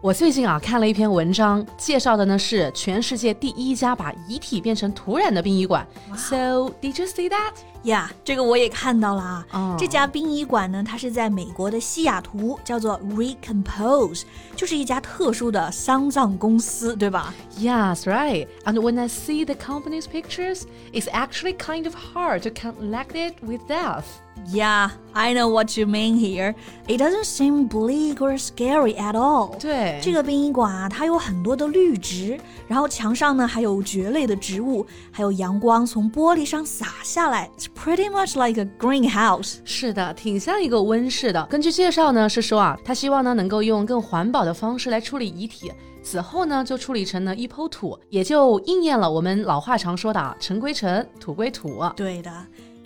我最近啊看了一篇文章，介绍的呢是全世界第一家把遗体变成土壤的殡仪馆。So did you see that? 呀，这个我也看到了啊。哦这家殡仪馆呢，它是在美国的西雅图，叫做 Recompose，就是一家特殊的丧葬公司，对吧？ Yes, right. And when I see the company's pictures, it's actually kind of hard to connect it with death. Yeah, I know what you mean here. It doesn't seem bleak or scary at all. 对 这个殡仪馆啊，它有很多的绿植，然后墙上呢还有蕨类的植物，还有阳光从玻璃上洒下来。It's pretty much like a greenhouse. 是的，挺像一个温室的。根据介绍呢，是说啊，他希望呢能够用更环保的方式来处理遗体，死后呢就处理成了一抔土，也就应验了我们老话常说的啊，尘归尘，土归土。对的。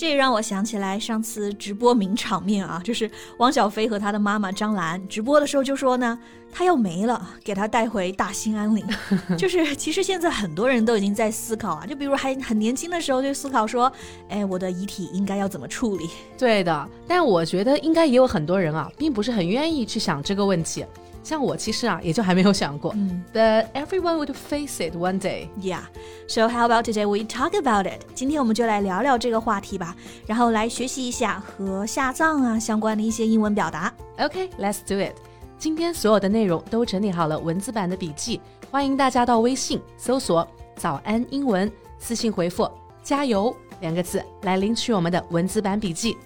这也让我想起来上次直播名场面啊，就是汪小菲和他的妈妈张兰直播的时候就说呢，他要没了，给他带回大兴安岭。就是其实现在很多人都已经在思考啊，就比如还很年轻的时候就思考说，哎，我的遗体应该要怎么处理？对的，但我觉得应该也有很多人啊，并不是很愿意去想这个问题。像我其实啊，也就还没有想过。嗯 But everyone would face it one day. Yeah, so how about today we talk about it？今天我们就来聊聊这个话题吧，然后来学习一下和下葬啊相关的一些英文表达。Okay, let's do it. 今天所有的内容都整理好了文字版的笔记，欢迎大家到微信搜索“早安英文”，私信回复“加油”两个字来领取我们的文字版笔记。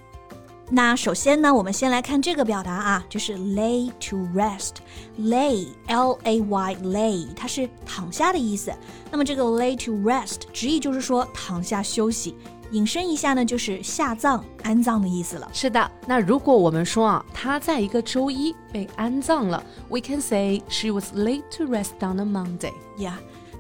那首先呢，我们先来看这个表达啊，就是 lay to rest。lay l a y lay，它是躺下的意思。那么这个 lay to rest 直译就是说躺下休息，引申一下呢，就是下葬、安葬的意思了。是的，那如果我们说啊，她在一个周一被安葬了，we can say she was laid to rest on a Monday。 Yeah，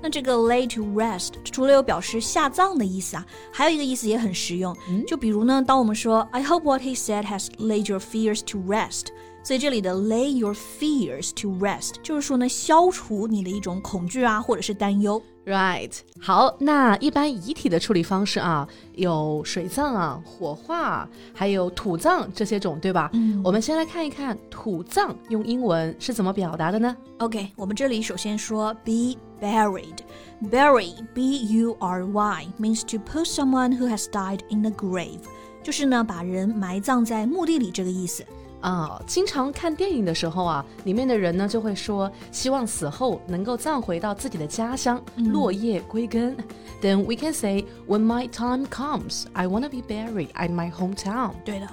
那这个 lay to rest 除了有表示下葬的意思啊，还有一个意思也很实用。嗯就比如呢，当我们说 I hope what he said has laid your fears to rest，所以这里的 lay your fears to rest 就是说呢，消除你的一种恐惧啊，或者是担忧。Right，好，那一般遗体的处理方式啊，有水葬啊、火化，还有土葬这些种，对吧？嗯我们先来看一看土葬用英文是怎么表达的呢？OK，我们这里首先说 be buried。Bury, B-U-R-Y, means to put someone who has died in the grave，就是呢把人埋葬在墓地里这个意思。啊，经常看电影的时候啊，里面的人呢就会说，希望死后能够葬回到自己的家乡，落叶归根。Then we can say, when my time comes, I wanna be buried at my hometown. 对的。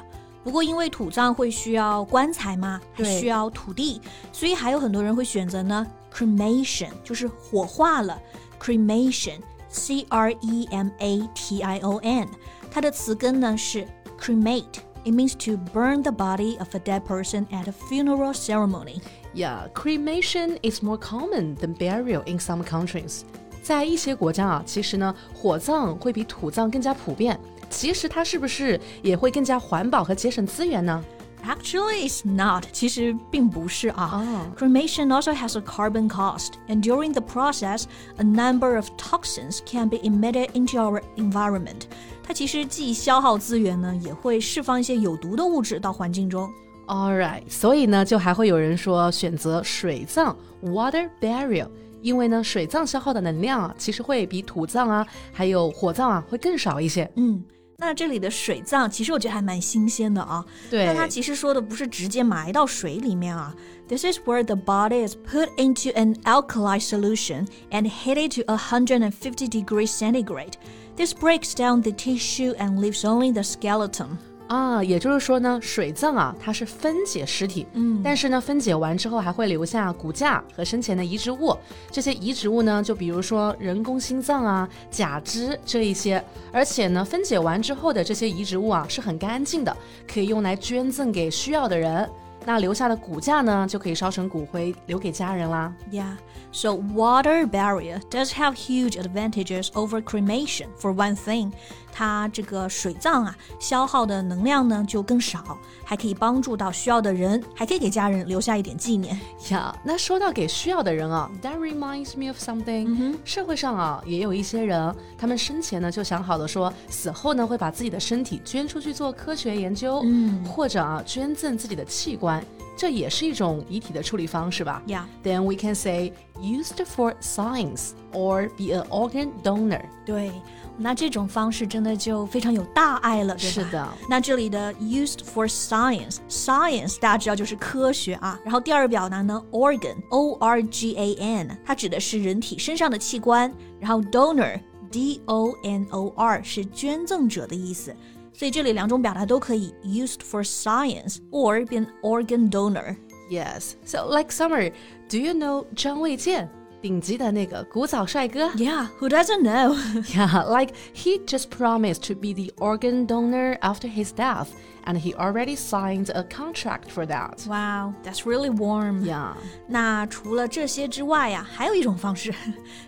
不过因为土葬会需要棺材嘛，还对需要土地，所以还有很多人会选择呢 cremation，就是火化了。cremation，c r e m a t i o n，它的词根呢是 cremate。It means to burn the body of a dead person at a funeral ceremony. Yeah, cremation is more common than burial in some countries. 在一些国家啊，其实呢，火葬会比土葬更加普遍。 其实它是不是也会更加环保和节省资源呢？ Actually, it's not. 其实并不是啊。哦 Cremation also has a carbon cost, and during the process, a number of toxins can be emitted into our environment. 它其实既消耗资源呢，也会释放一些有毒的物质到环境中。 All right，所以呢，就还会有人说选择水葬 （water burial），因为呢，水葬消耗的能量啊，其实会比土葬啊，还有火葬啊，会更少一些。嗯， 那这里的水葬其实我觉得还蛮新鲜的啊。对那它其实说的不是直接埋到水里面啊。This is where the body is put into an alkali solution and heated to 150 degrees centigrade. This breaks down the tissue and leaves only the skeleton. 啊，也就是说呢，水葬啊，它是分解尸体，嗯但是呢，分解完之后还会留下骨架和生前的移植物。这些移植物呢，就比如说人工心脏啊、假肢这一些。而且呢，分解完之后的这些移植物啊，是很干净的，可以用来捐赠给需要的人。那留下的骨架呢，就可以烧成骨灰留给家人啦。Yeah. So water barrier does have huge advantages over cremation. For one thing, 它这个水葬啊，消耗的能量呢就更少，还可以帮助到需要的人，还可以给家人留下一点纪念。呀那说到给需要的人啊，That reminds me of something、社会上啊，也有一些人，他们生前呢就想好了说，死后呢会把自己的身体捐出去做科学研究，嗯或者啊捐赠自己的器官，这也是一种遗体的处理方式吧。 Yeah. Then we can say used for science or be an organ donor。对，那这种方式真的就非常有大爱了，对吧？是的。那这里的 used for science，science 大家知道就是科学啊。然后第二个表达呢，organ，o r g a n，它指的是人体身上的器官。然后 donor，d o n o r 是捐赠者的意思。 所以这里两种表达都可以 used for science or be an organ donor。 Yes. So like Summer, do you know 张卫健？顶级的那个古早帅哥。 Yeah, who doesn't know? Yeah, like he just promised to be the organ donor after his death, and he already signed a contract for that. wow, that's really warm. Yeah. 那除了这些之外呀，还有一种方式，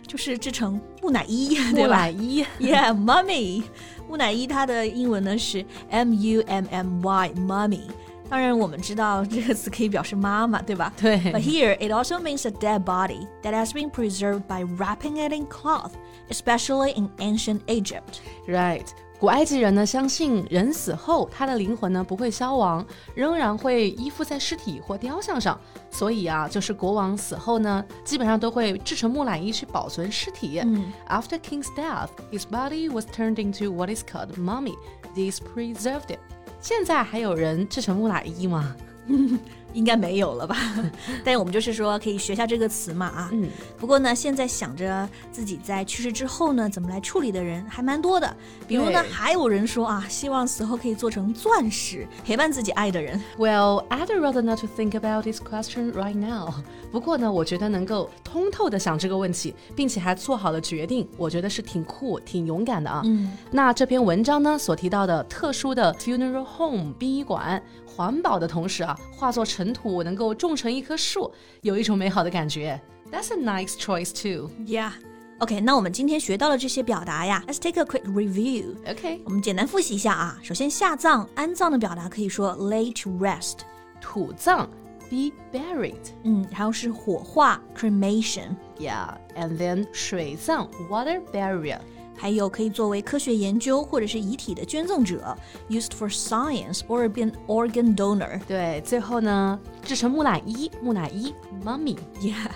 就是制成木乃伊，对木吧乃伊。 ？Yeah, mummy。 木乃伊它的英文呢是 M U M M Y, mummy。当然，我们知道这个词可以表示妈妈，对吧？对 But here it also means a dead body that has been preserved by wrapping it in cloth, especially in ancient Egypt. Right. 古埃及人呢相信人死后，他的灵魂呢不会消亡，仍然会依附在尸体或雕像上。所以啊，就是国王死后呢，基本上都会制成木乃伊去保存尸体。After king's death, his body was turned into what is called mummy. This preserved it. 现在还有人制成木乃伊吗？应该没有了吧？但我们就是说可以学下这个词嘛啊。嗯。不过呢，现在想着自己在去世之后呢，怎么来处理的人还蛮多的。比如呢，还有人说啊，希望死后可以做成钻石，陪伴自己爱的人。Well, I'd rather not to think about this question right now. 不过呢，我觉得能够通透的想这个问题，并且还做好了决定，我觉得是挺酷、挺勇敢的啊。嗯，那这篇文章呢所提到的特殊的 funeral home 殡仪馆，环保的同时啊，化作尘土能够种成一棵树，有一种美好的感觉。That's a nice choice too. Yeah. OK，那我们今天学到了这些表达呀，Let's take a quick review。 OK，我们简单复习一下啊。首先，下葬、安葬的表达可以说 lay to rest，土葬 be buried. 嗯，然后是火化 cremation， Yeah, and then 水葬 water burial. 还有可以作为科学研究或者是遗体的捐赠者，used for science or be an organ donor。对，最后呢，制成木乃伊，木乃伊 mummy。Yeah.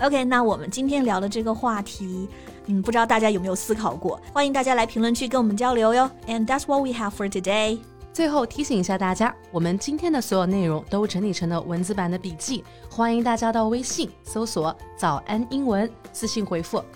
OK，那我们今天聊的这个话题，嗯，不知道大家有没有思考过？欢迎大家来评论区跟我们交流哟。And that's what we have for today. 最后提醒一下大家，我们今天的所有内容都整理成了文字版的笔记，欢迎大家到微信搜索“早安英文”，私信回复“